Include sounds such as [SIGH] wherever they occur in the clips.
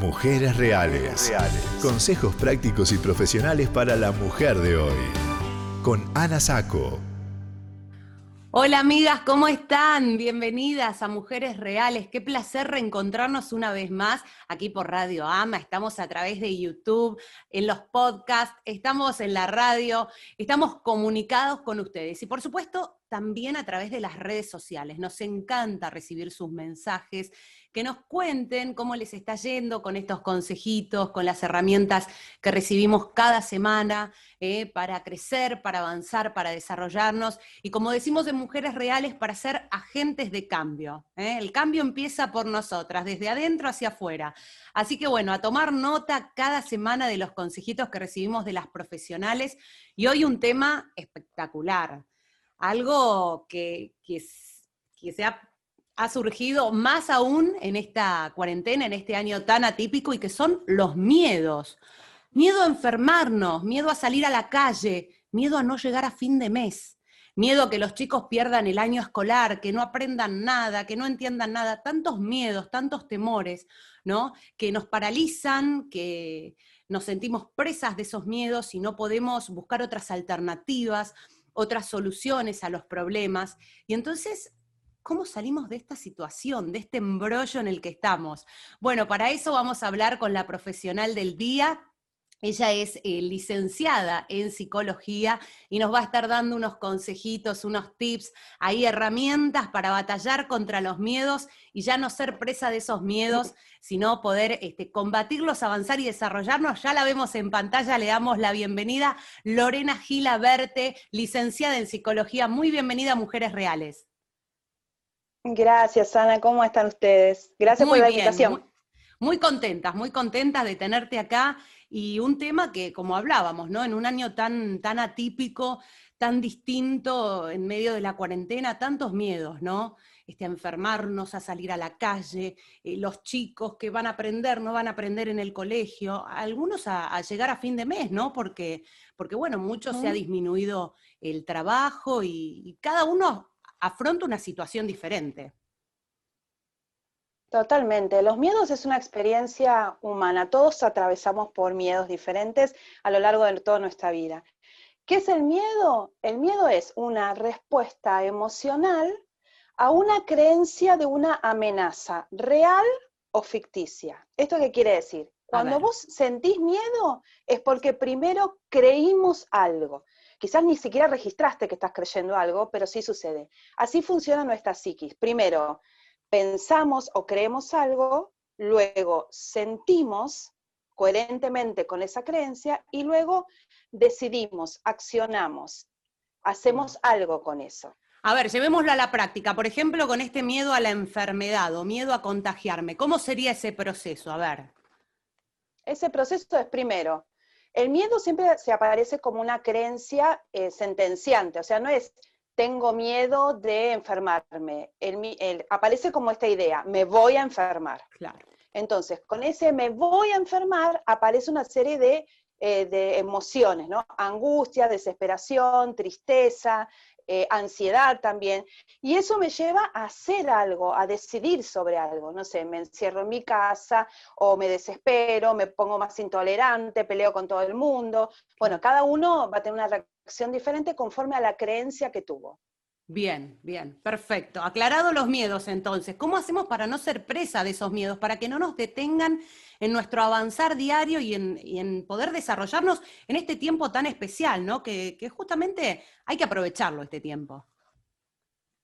Mujeres Reales. Consejos prácticos y profesionales para la mujer de hoy. Con Ana Saco. Hola amigas, ¿cómo están? Bienvenidas a Mujeres Reales. Qué placer reencontrarnos una vez más aquí por Radio Ama. Estamos a través de YouTube, en los podcasts, estamos en la radio, estamos comunicados con ustedes y por supuesto también a través de las redes sociales. Nos encanta recibir sus mensajes que nos cuenten cómo les está yendo con estos consejitos, con las herramientas que recibimos cada semana eh, para crecer, para avanzar, para desarrollarnos y como decimos en Mujeres Reales, para ser agentes de cambio. Eh. El cambio empieza por nosotras, desde adentro hacia afuera. Así que bueno, a tomar nota cada semana de los consejitos que recibimos de las profesionales y hoy un tema espectacular, algo que, que, que ha ha surgido más aún en esta cuarentena, en este año tan atípico, y que son los miedos. Miedo a enfermarnos, miedo a salir a la calle, miedo a no llegar a fin de mes, miedo a que los chicos pierdan el año escolar, que no aprendan nada, que no entiendan nada, tantos miedos, tantos temores, ¿no? Que nos paralizan, que nos sentimos presas de esos miedos y no podemos buscar otras alternativas, otras soluciones a los problemas. Y entonces ¿Cómo salimos de esta situación, de este embrollo en el que estamos? Bueno, para eso vamos a hablar con la profesional del día. Ella es eh, licenciada en psicología y nos va a estar dando unos consejitos, unos tips, hay herramientas para batallar contra los miedos y ya no ser presa de esos miedos, sino poder este, combatirlos, avanzar y desarrollarnos. Ya la vemos en pantalla, le damos la bienvenida. Lorena Gila Verte, licenciada en psicología. Muy bienvenida a Mujeres Reales. Gracias, Ana. ¿Cómo están ustedes? Gracias por la invitación. Muy, contentas, muy contentas de tenerte acá y un tema que, como hablábamos, ¿no? En un año tan, tan atípico, tan distinto, en medio de la cuarentena, tantos miedos, ¿no? Este, a enfermarnos, a salir a la calle, eh, los chicos que van a aprender, no van a aprender en el colegio, algunos a, llegar a fin de mes, ¿no? Porque, porque bueno, mucho se ha disminuido el trabajo y cada uno afronta una situación diferente. Totalmente. Los miedos es una experiencia humana. Todos atravesamos por miedos diferentes a lo largo de toda nuestra vida. ¿Qué es el miedo? El miedo es una respuesta emocional a una creencia de una amenaza real o ficticia. ¿Esto qué quiere decir? Cuando vos sentís miedo es porque primero creímos algo. Quizás ni siquiera registraste que estás creyendo algo, pero sí sucede. Así funciona nuestra psiquis. Primero, pensamos o creemos algo, luego sentimos coherentemente con esa creencia y luego decidimos, accionamos, hacemos algo con eso. A ver, llevémoslo a la práctica. Por ejemplo, con este miedo a la enfermedad o miedo a contagiarme. ¿Cómo sería ese proceso? A ver. Ese proceso es primero, el miedo siempre se aparece como una creencia eh, sentenciante, o sea, no es tengo miedo de enfermarme, aparece como esta idea, me voy a enfermar. Claro. Entonces, con ese me voy a enfermar aparece una serie de, eh, de emociones, ¿no? Angustia, desesperación, tristeza, eh, ansiedad también, y eso me lleva a hacer algo, a decidir sobre algo, no sé, me encierro en mi casa o me desespero, me pongo más intolerante, peleo con todo el mundo. Bueno, cada uno va a tener una reacción diferente conforme a la creencia que tuvo. Bien, bien, perfecto. Aclarado los miedos entonces, ¿cómo hacemos para no ser presa de esos miedos, para que no nos detengan en nuestro avanzar diario y en, poder desarrollarnos en este tiempo tan especial, ¿no? Que, justamente hay que aprovecharlo este tiempo.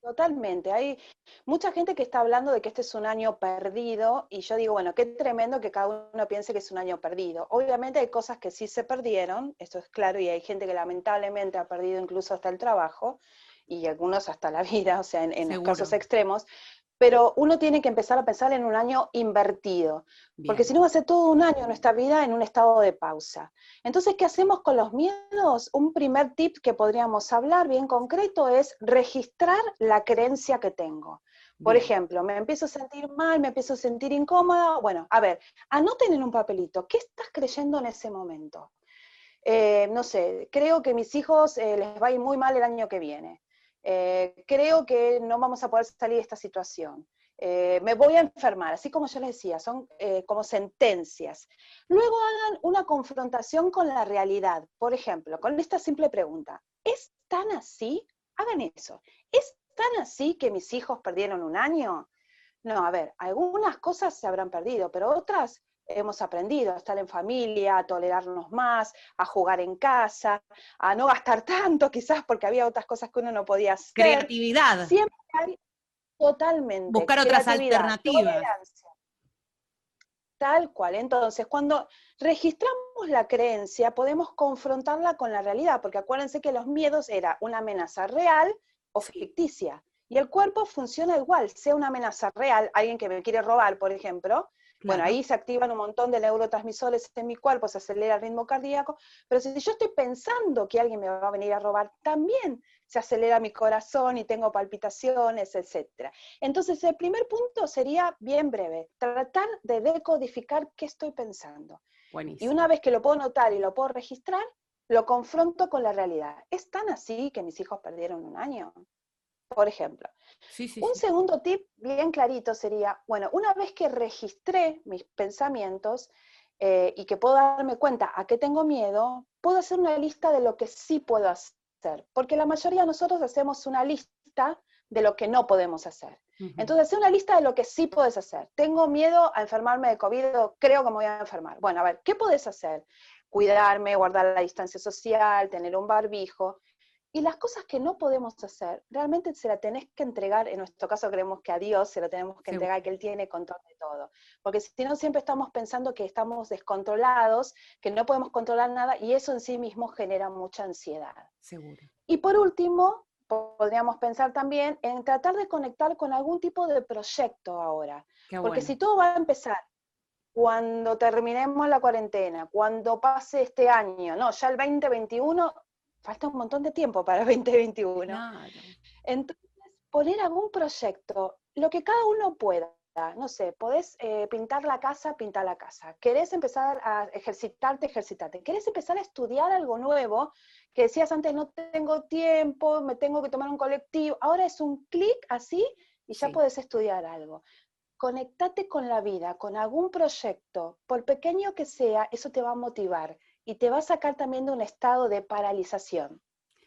Totalmente. Hay mucha gente que está hablando de que este es un año perdido y yo digo, bueno, qué tremendo que cada uno piense que es un año perdido. Obviamente hay cosas que sí se perdieron, esto es claro, y hay gente que lamentablemente ha perdido incluso hasta el trabajo, y algunos hasta la [LAUGHS] vida, o sea, en, los casos extremos, pero uno tiene que empezar a pensar en un año invertido, porque si no va a ser todo un año nuestra vida en un estado de pausa. Entonces, ¿qué hacemos con los miedos? Un primer tip que podríamos hablar bien concreto es registrar la creencia que tengo. Por ejemplo, me empiezo a sentir mal, me empiezo a sentir incómoda. Bueno, a ver, anoten en un papelito, ¿qué estás creyendo en ese momento? Eh, no sé, creo que mis hijos eh, les va a ir muy mal el año que viene. Eh, creo que no vamos a poder salir de esta situación. eh, me voy a enfermar, así como yo les decía, son eh, como sentencias. Luego hagan una confrontación con la realidad, por ejemplo, con esta simple pregunta, ¿es tan así? Hagan eso. ¿Es tan así que mis hijos perdieron un año? No, a ver, algunas cosas se habrán perdido, pero otras hemos aprendido a estar en familia, a tolerarnos más, a jugar en casa, a no gastar tanto quizás porque había otras cosas que uno no podía hacer. Creatividad. Siempre hay totalmente. Buscar otras alternativas. Tal cual. Entonces, cuando registramos la creencia, podemos confrontarla con la realidad, porque acuérdense que los miedos era una amenaza real o ficticia. Y el cuerpo funciona igual, sea una amenaza real, alguien que me quiere robar, por ejemplo, bueno, ahí se activan un montón de neurotransmisores en mi cuerpo, se acelera el ritmo cardíaco, pero si yo estoy pensando que alguien me va a venir a robar, también se acelera mi corazón y tengo palpitaciones, etc. Entonces, el primer punto sería bien breve, tratar de decodificar qué estoy pensando. Y una vez que lo puedo notar y lo puedo registrar, lo confronto con la realidad. ¿Es tan así que mis hijos perdieron un año? Por ejemplo. un segundo tip bien clarito sería, bueno, una vez que registré mis pensamientos eh, y que puedo darme cuenta a qué tengo miedo, puedo hacer una lista de lo que sí puedo hacer, porque la mayoría de nosotros hacemos una lista de lo que no podemos hacer. Entonces, hacer una lista de lo que sí puedes hacer. Tengo miedo a enfermarme de COVID, creo que me voy a enfermar. Bueno, a ver, ¿qué puedes hacer? Cuidarme, guardar la distancia social, tener un barbijo. Y las cosas que no podemos hacer, realmente se la tenés que entregar, en nuestro caso creemos que a Dios se lo tenemos que entregar, que Él tiene control de todo. Porque si no, siempre estamos pensando que estamos descontrolados, que no podemos controlar nada, y eso en sí mismo genera mucha ansiedad. Seguro. Y por último, podríamos pensar también en tratar de conectar con algún tipo de proyecto ahora. Porque si todo va a empezar cuando terminemos la cuarentena, cuando pase este año, no, ya el 2021 falta un montón de tiempo para [LAUGHS] 2021. Entonces, poner algún proyecto, lo que cada uno pueda. No sé, podés eh, pintar la casa, pintar la casa. ¿Querés empezar a ejercitarte, ejercitarte? ¿Querés empezar a estudiar algo nuevo? Que decías antes, no tengo tiempo, me tengo que tomar un colectivo. Ahora es un clic así y ya podés estudiar algo. Conectate con la vida, con algún proyecto, por pequeño que sea, eso te va a motivar y te va a sacar también de un estado de paralización.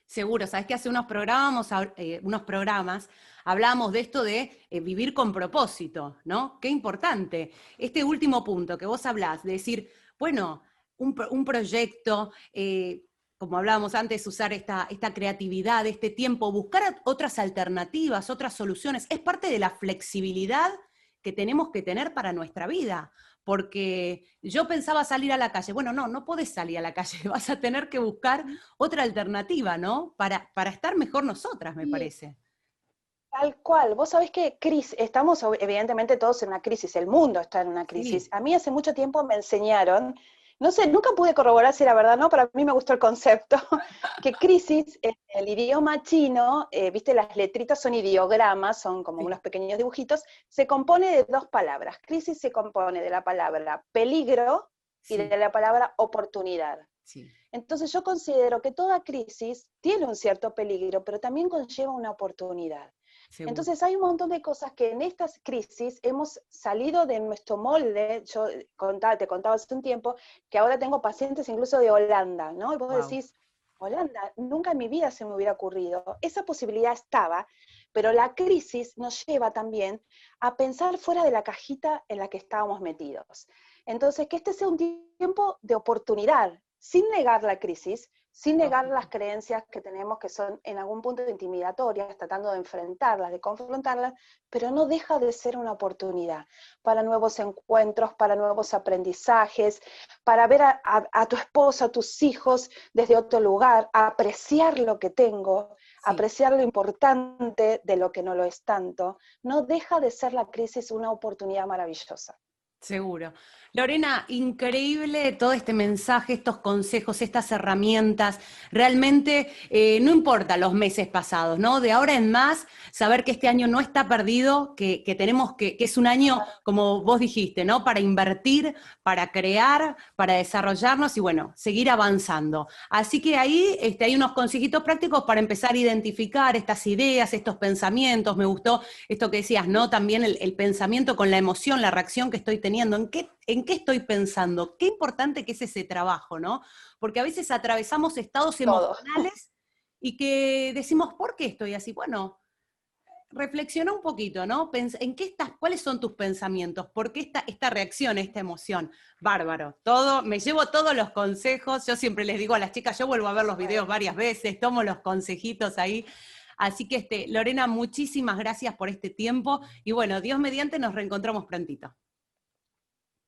Seguro, sabes que hace unos programas, eh, unos programas hablamos de esto de eh, vivir con propósito, ¿no? Qué importante. Este último punto que vos hablás, de decir, bueno, un, proyecto, eh, como hablábamos antes, usar esta, esta creatividad, este tiempo, buscar otras alternativas, otras soluciones, es parte de la flexibilidad que tenemos que tener para nuestra vida porque yo pensaba salir a la calle. Bueno, no, no podés salir a la calle, [LAUGHS] vas a tener que buscar otra alternativa, ¿no? Para, para estar mejor nosotras, me parece. Tal cual. Vos sabés que crisis, estamos evidentemente todos en una crisis, el mundo está en una crisis. A mí hace mucho tiempo me enseñaron no sé, nunca pude corroborar si era verdad o no, pero a mí me gustó el concepto, [LAUGHS] que crisis, en el idioma chino, eh, viste, las letritas son ideogramas, son como unos pequeños dibujitos, se compone de dos palabras. Crisis se compone de la palabra peligro y de la palabra oportunidad. Entonces yo considero que toda crisis tiene un cierto peligro, pero también conlleva una oportunidad. Entonces hay un montón de cosas que en estas crisis hemos salido de nuestro molde. Yo contaba, te contaba hace un tiempo que ahora tengo pacientes incluso de Holanda, ¿no? Y vos decís, Holanda, nunca en mi vida se me hubiera ocurrido. Esa posibilidad estaba, pero la crisis nos lleva también a pensar fuera de la cajita en la que estábamos metidos. Entonces, que este sea un tiempo de oportunidad, sin negar la crisis, sin negar las creencias que tenemos que son en algún punto intimidatorias, tratando de enfrentarlas, de confrontarlas, pero no deja de ser una oportunidad para nuevos encuentros, para nuevos aprendizajes, para ver a, tu esposa, a tus hijos desde otro lugar, apreciar lo que tengo, apreciar lo importante de lo que no lo es tanto. No deja de ser la crisis una oportunidad maravillosa. Seguro. Lorena, increíble todo este mensaje, estos consejos, estas herramientas. Realmente eh, no importa los meses pasados, ¿no? De ahora en más, saber que este año no está perdido, que, tenemos que, que es un año, como vos dijiste, ¿no? Para invertir, para crear, para desarrollarnos y bueno, seguir avanzando. Así que ahí este, hay unos consejitos prácticos para empezar a identificar estas ideas, estos pensamientos. Me gustó esto que decías, ¿no? También el pensamiento con la emoción, la reacción que estoy teniendo. ¿En qué ¿En qué estoy pensando? Qué importante que es ese trabajo, ¿no? Porque a veces atravesamos estados emocionales y que decimos, ¿por qué estoy así? Bueno, reflexiona un poquito, ¿no? ¿En qué estás? ¿Cuáles son tus pensamientos? ¿Por qué esta, esta reacción, esta emoción? Bárbaro. Todo, me llevo todos los consejos. Yo siempre les digo a las chicas, yo vuelvo a ver los videos varias veces, tomo los consejitos ahí. Así que, este, Lorena, muchísimas gracias por este tiempo. Y bueno, Dios mediante, nos reencontramos prontito.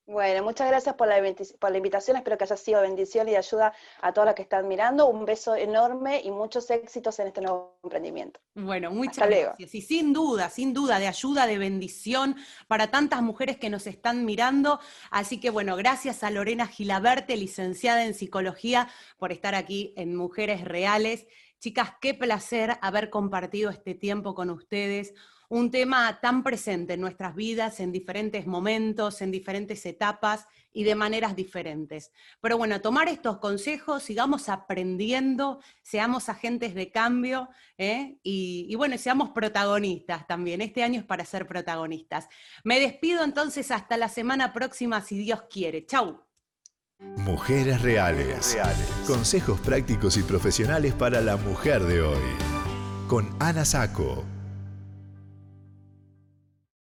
Bueno, muchas gracias por la, por la invitación, espero que haya sido bendición y ayuda a todos los que están mirando. Un beso enorme y muchos éxitos en este nuevo emprendimiento. Bueno, muchas gracias. Y sin duda, sin duda, de ayuda, de bendición para tantas mujeres que nos están mirando. Así que bueno, gracias a Lorena Gilaberte, licenciada en psicología, por estar aquí en Mujeres Reales. Chicas, qué placer haber compartido este tiempo con ustedes un tema tan presente en nuestras vidas en diferentes momentos, en diferentes etapas y de maneras diferentes. Pero bueno, tomar estos consejos, sigamos aprendiendo, seamos agentes de cambio ¿eh? y, bueno, seamos protagonistas también. Este año es para ser protagonistas. Me despido entonces hasta la semana próxima, si Dios quiere. Chau. Mujeres Reales. Consejos prácticos y profesionales para la mujer de hoy. Con Ana Saco.